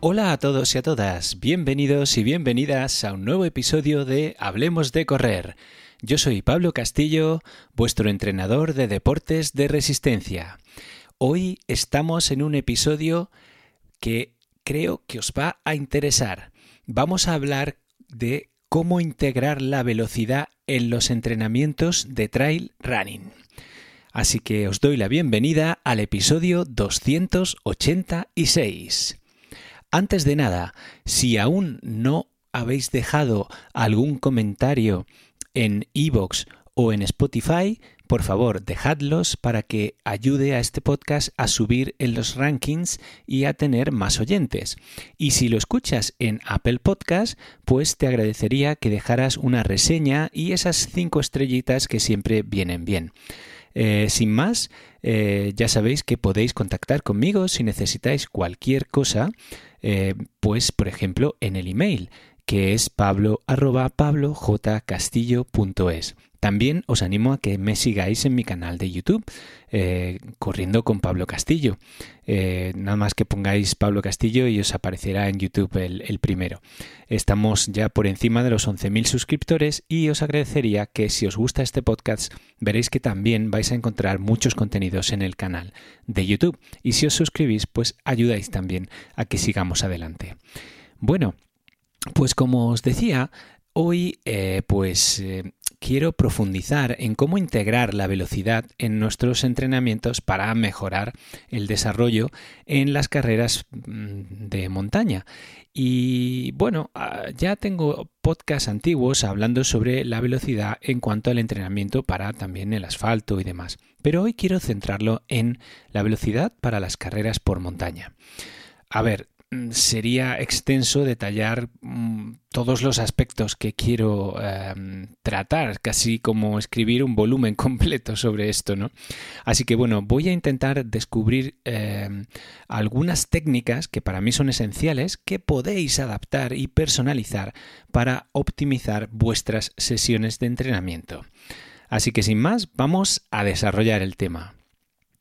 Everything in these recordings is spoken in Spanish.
Hola a todos y a todas, bienvenidos y bienvenidas a un nuevo episodio de Hablemos de Correr. Yo soy Pablo Castillo, vuestro entrenador de deportes de resistencia. Hoy estamos en un episodio que creo que os va a interesar. Vamos a hablar de cómo integrar la velocidad en los entrenamientos de trail running. Así que os doy la bienvenida al episodio 286. Antes de nada, si aún no habéis dejado algún comentario en iVoox o en Spotify, por favor, dejadlos para que ayude a este podcast a subir en los rankings y a tener más oyentes. Y si lo escuchas en Apple Podcast, pues te agradecería que dejaras una reseña y esas cinco estrellitas que siempre vienen bien. Eh, sin más, eh, ya sabéis que podéis contactar conmigo si necesitáis cualquier cosa, eh, pues por ejemplo en el email que es pablo también os animo a que me sigáis en mi canal de YouTube, eh, Corriendo con Pablo Castillo. Eh, nada más que pongáis Pablo Castillo y os aparecerá en YouTube el, primero. Estamos ya por encima de los 11.000 suscriptores y os agradecería que si os gusta este podcast veréis que también vais a encontrar muchos contenidos en el canal de YouTube. Y si os suscribís, pues ayudáis también a que sigamos adelante. Bueno, pues como os decía, hoy eh, pues quiero profundizar en cómo integrar la velocidad en nuestros entrenamientos para mejorar el desarrollo en las carreras mm, de montaña. Y bueno, ah, ya tengo podcasts antiguos hablando sobre la velocidad en cuanto al entrenamiento para también el asfalto y demás. Pero hoy quiero centrarlo en la velocidad para las carreras por montaña. A ver, sería extenso detallar mm, todos los aspectos que quiero em, tratar, casi como escribir un volumen completo sobre esto, ¿no? Así que bueno, voy a intentar descubrir em, algunas técnicas que para mí son esenciales que podéis adaptar y personalizar para optimizar vuestras sesiones de entrenamiento. Así que sin más, vamos a desarrollar el tema.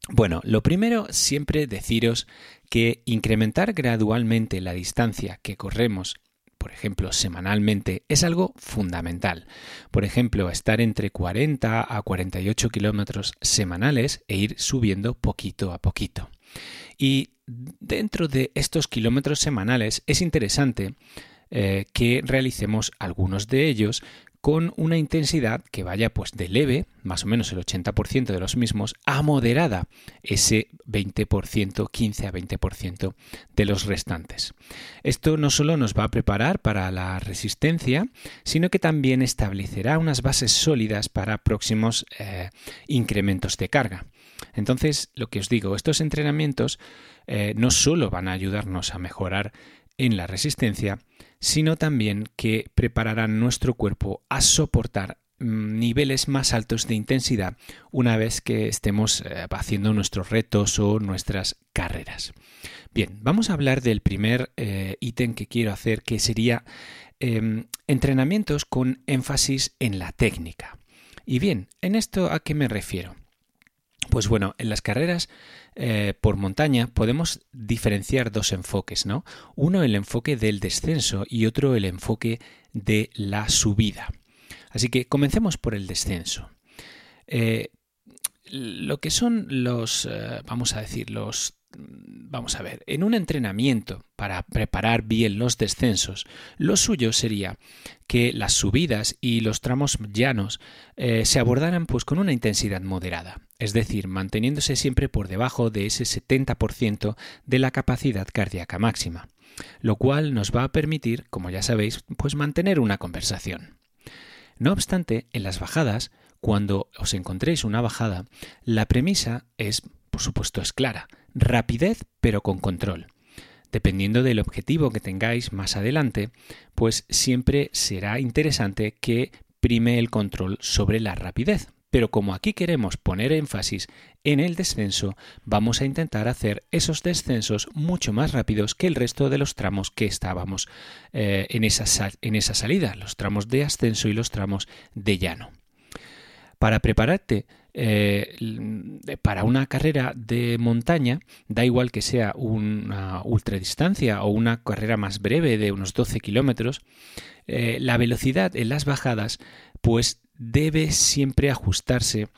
Bueno, lo primero siempre deciros que incrementar gradualmente la distancia que corremos por ejemplo, semanalmente, es algo fundamental. Por ejemplo, estar entre 40 a 48 kilómetros semanales e ir subiendo poquito a poquito. Y dentro de estos kilómetros semanales es interesante eh, que realicemos algunos de ellos con una intensidad que vaya pues de leve, más o menos el 80% de los mismos, a moderada, ese 20%, 15 a 20% de los restantes. Esto no solo nos va a preparar para la resistencia, sino que también establecerá unas bases sólidas para próximos eh, incrementos de carga. Entonces, lo que os digo, estos entrenamientos eh, no solo van a ayudarnos a mejorar en la resistencia, sino también que prepararán nuestro cuerpo a soportar mm, niveles más altos de intensidad una vez que estemos eh, haciendo nuestros retos o nuestras carreras. Bien, vamos a hablar del primer eh, ítem que quiero hacer, que sería em, entrenamientos con énfasis en la técnica. Y bien, ¿en esto a qué me refiero? Pues bueno, en las carreras eh, por montaña podemos diferenciar dos enfoques, ¿no? Uno el enfoque del descenso y otro el enfoque de la subida. Así que comencemos por el descenso. Eh, lo que son los, eh, vamos a decir, los vamos a ver, en un entrenamiento para preparar bien los descensos, lo suyo sería que las subidas y los tramos llanos se abordaran pues con una intensidad moderada, es decir, manteniéndose siempre por debajo de ese 70% de la capacidad cardíaca máxima, lo cual nos va a permitir, como ya sabéis, pues mantener una conversación. No obstante, en las bajadas, cuando os encontréis una bajada, la premisa es, por supuesto, es clara, rapidez pero con control. Dependiendo del objetivo que tengáis más adelante, pues siempre será interesante que prime el control sobre la rapidez. Pero como aquí queremos poner énfasis en el descenso, vamos a intentar hacer esos descensos mucho más rápidos que el resto de los tramos que estábamos eh, en, esa, en esa salida, los tramos de ascenso y los tramos de llano. Para prepararte eh, para una carrera de montaña, da igual que sea una ultradistancia o una carrera más breve de unos 12 kilómetros, eh, la velocidad en las bajadas pues debe siempre ajustarse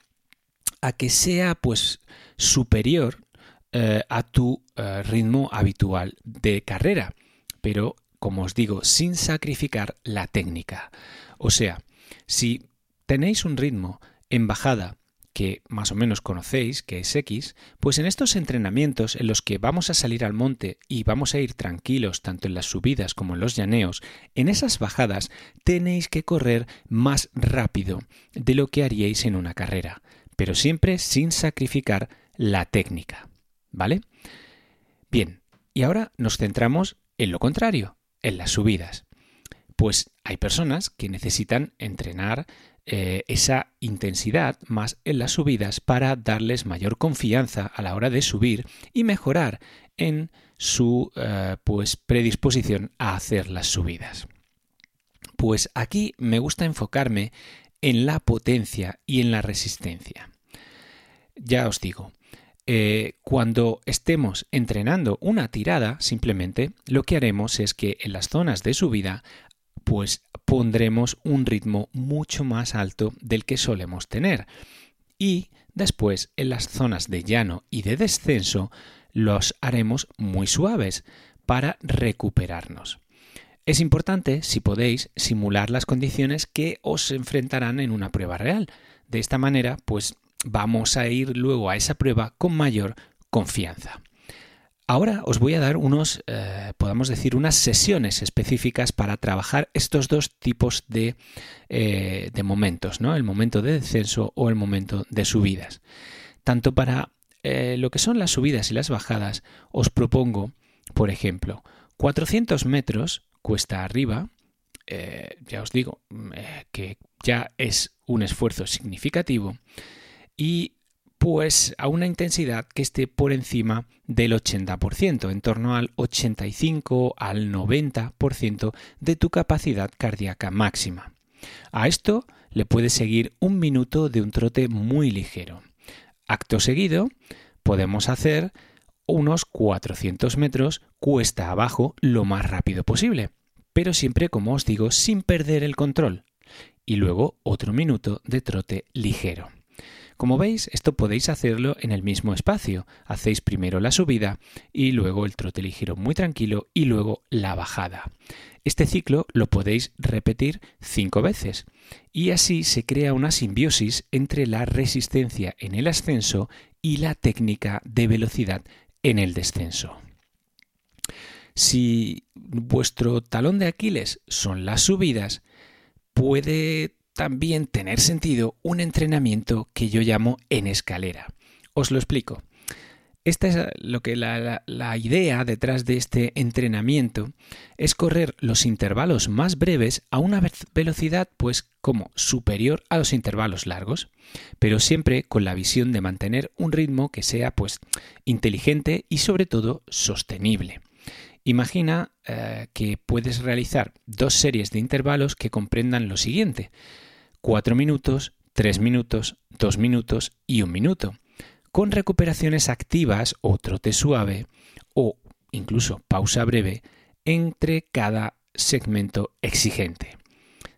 a que sea pues superior eh, a tu ritmo habitual de carrera, pero como os digo, sin sacrificar la técnica. O sea, si tenéis un ritmo en bajada que más o menos conocéis, que es X, pues en estos entrenamientos en los que vamos a salir al monte y vamos a ir tranquilos tanto en las subidas como en los llaneos, en esas bajadas tenéis que correr más rápido de lo que haríais en una carrera, pero siempre sin sacrificar la técnica. ¿Vale? Bien, y ahora nos centramos en lo contrario, en las subidas. Pues hay personas que necesitan entrenar eh, esa intensidad más en las subidas para darles mayor confianza a la hora de subir y mejorar en su eh, pues predisposición a hacer las subidas. Pues aquí me gusta enfocarme en la potencia y en la resistencia. Ya os digo, eh, cuando estemos entrenando una tirada, simplemente lo que haremos es que en las zonas de subida pues pondremos un ritmo mucho más alto del que solemos tener. Y después en las zonas de llano y de descenso los haremos muy suaves para recuperarnos. Es importante, si podéis, simular las condiciones que os enfrentarán en una prueba real. De esta manera, pues vamos a ir luego a esa prueba con mayor confianza. Ahora os voy a dar unos, eh, podemos decir, unas sesiones específicas para trabajar estos dos tipos de, eh, de, momentos, ¿no? El momento de descenso o el momento de subidas. Tanto para eh, lo que son las subidas y las bajadas, os propongo, por ejemplo, 400 metros cuesta arriba, ya os digo que ya es un esfuerzo significativo, y pues a una intensidad que esté por encima del 80%, en torno al 85 al 90% de tu capacidad cardíaca máxima. A esto le puede seguir un minuto de un trote muy ligero. Acto seguido, podemos hacer unos 400 metros cuesta abajo lo más rápido posible, pero siempre, como os digo, sin perder el control. Y luego otro minuto de trote ligero. Como veis, esto podéis hacerlo en el mismo espacio. Hacéis primero la subida y luego el trote ligero muy tranquilo y luego la bajada. Este ciclo lo podéis repetir cinco veces y así se crea una simbiosis entre la resistencia en el ascenso y la técnica de velocidad en el descenso. Si vuestro talón de Aquiles son las subidas, puede también tener sentido un entrenamiento que yo llamo en escalera. Os lo explico. Esta es lo que la, idea detrás de este entrenamiento es correr los intervalos más breves a una velocidad pues como superior a los intervalos largos, pero siempre con la visión de mantener un ritmo que sea pues inteligente y sobre todo sostenible. Imagina eh, que puedes realizar dos series de intervalos que comprendan lo siguiente. 4 minutos, 3 minutos, 2 minutos y 1 minuto, con recuperaciones activas o trote suave o incluso pausa breve entre cada segmento exigente.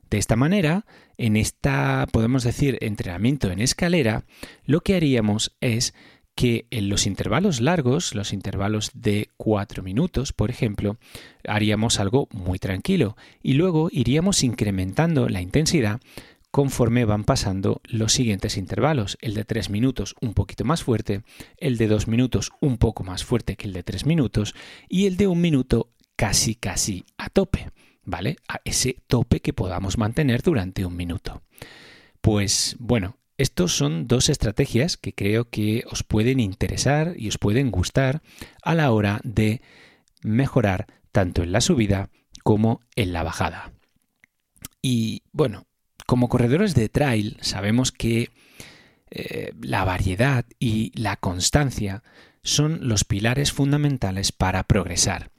De esta manera, en esta, podemos decir, entrenamiento en escalera, lo que haríamos es que en los intervalos largos, los intervalos de 4 minutos, por ejemplo, haríamos algo muy tranquilo y luego iríamos incrementando la intensidad conforme van pasando los siguientes intervalos. El de 3 minutos un poquito más fuerte, el de 2 minutos un poco más fuerte que el de 3 minutos y el de 1 minuto casi casi a tope, ¿vale? A ese tope que podamos mantener durante un minuto. Pues bueno, estos son dos estrategias que creo que os pueden interesar y os pueden gustar a la hora de mejorar tanto en la subida como en la bajada. Y bueno, como corredores de trail sabemos que eh, la variedad y la constancia son los pilares fundamentales para progresar.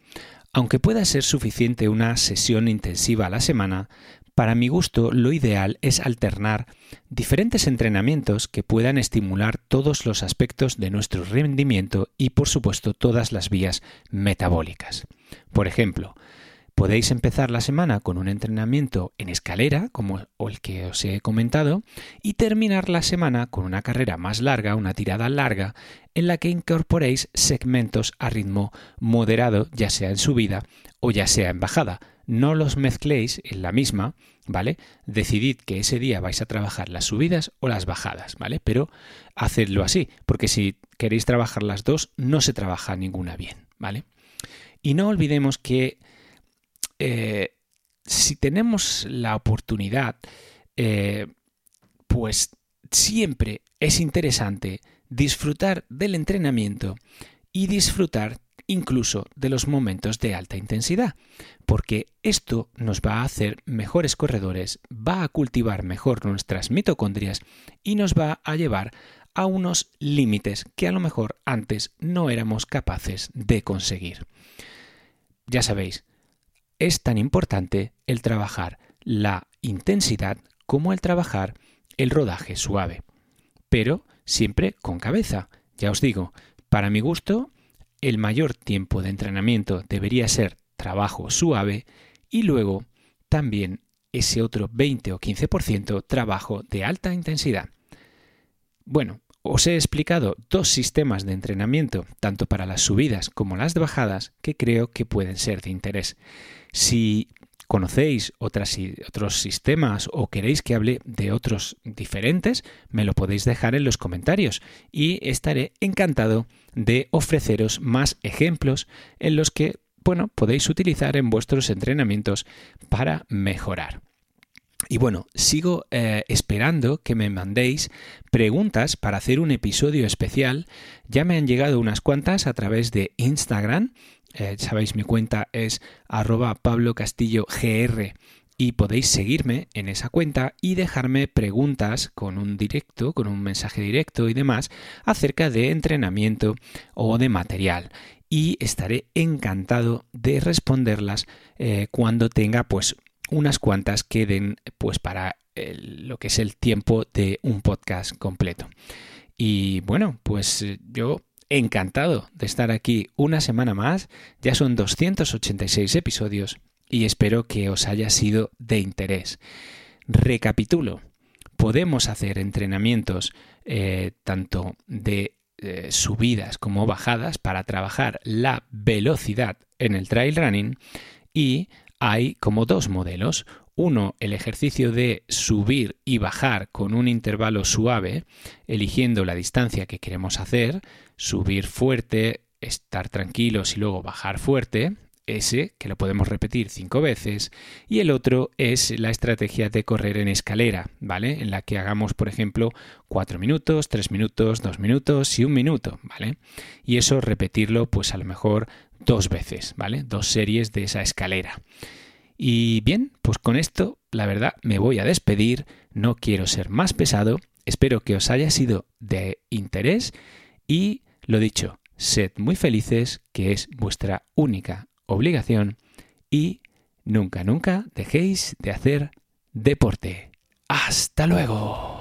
Aunque pueda ser suficiente una sesión intensiva a la semana, para mi gusto lo ideal es alternar diferentes entrenamientos que puedan estimular todos los aspectos de nuestro rendimiento y por supuesto todas las vías metabólicas. Por ejemplo, Podéis empezar la semana con un entrenamiento en escalera, como el que os he comentado, y terminar la semana con una carrera más larga, una tirada larga, en la que incorporéis segmentos a ritmo moderado, ya sea en subida o ya sea en bajada. No los mezcléis en la misma, ¿vale? Decidid que ese día vais a trabajar las subidas o las bajadas, ¿vale? Pero hacedlo así, porque si queréis trabajar las dos, no se trabaja ninguna bien, ¿vale? Y no olvidemos que eh, si tenemos la oportunidad, eh, pues siempre es interesante disfrutar del entrenamiento y disfrutar incluso de los momentos de alta intensidad, porque esto nos va a hacer mejores corredores, va a cultivar mejor nuestras mitocondrias y nos va a llevar a unos límites que a lo mejor antes no éramos capaces de conseguir. Ya sabéis, es tan importante el trabajar la intensidad como el trabajar el rodaje suave. Pero siempre con cabeza. Ya os digo, para mi gusto, el mayor tiempo de entrenamiento debería ser trabajo suave y luego también ese otro 20 o 15% trabajo de alta intensidad. Bueno, os he explicado dos sistemas de entrenamiento, tanto para las subidas como las bajadas, que creo que pueden ser de interés. Si conocéis otros sistemas o queréis que hable de otros diferentes, me lo podéis dejar en los comentarios y estaré encantado de ofreceros más ejemplos en los que, bueno, podéis utilizar en vuestros entrenamientos para mejorar. Y bueno, sigo eh, esperando que me mandéis preguntas para hacer un episodio especial. Ya me han llegado unas cuantas a través de Instagram. Eh, sabéis, mi cuenta es arroba Pablo Castillo GR y podéis seguirme en esa cuenta y dejarme preguntas con un directo, con un mensaje directo y demás acerca de entrenamiento o de material. Y estaré encantado de responderlas eh, cuando tenga pues unas cuantas queden pues para lo que es el tiempo de un podcast completo. Y bueno, pues eh, yo encantado de estar aquí una semana más. Ya son 286 episodios y espero que os haya sido de interés. Recapitulo. Podemos hacer entrenamientos eh, tanto de eh, subidas como bajadas para trabajar la velocidad en el trail running y hay como dos modelos. Uno, el ejercicio de subir y bajar con un intervalo suave, eligiendo la distancia que queremos hacer, subir fuerte, estar tranquilos y luego bajar fuerte, ese que lo podemos repetir cinco veces, y el otro es la estrategia de correr en escalera, ¿vale? En la que hagamos, por ejemplo, cuatro minutos, tres minutos, dos minutos y un minuto, ¿vale? Y eso repetirlo, pues a lo mejor dos veces, ¿vale? Dos series de esa escalera. Y bien, pues con esto, la verdad, me voy a despedir, no quiero ser más pesado, espero que os haya sido de interés y, lo dicho, sed muy felices, que es vuestra única obligación, y nunca, nunca dejéis de hacer deporte. Hasta luego.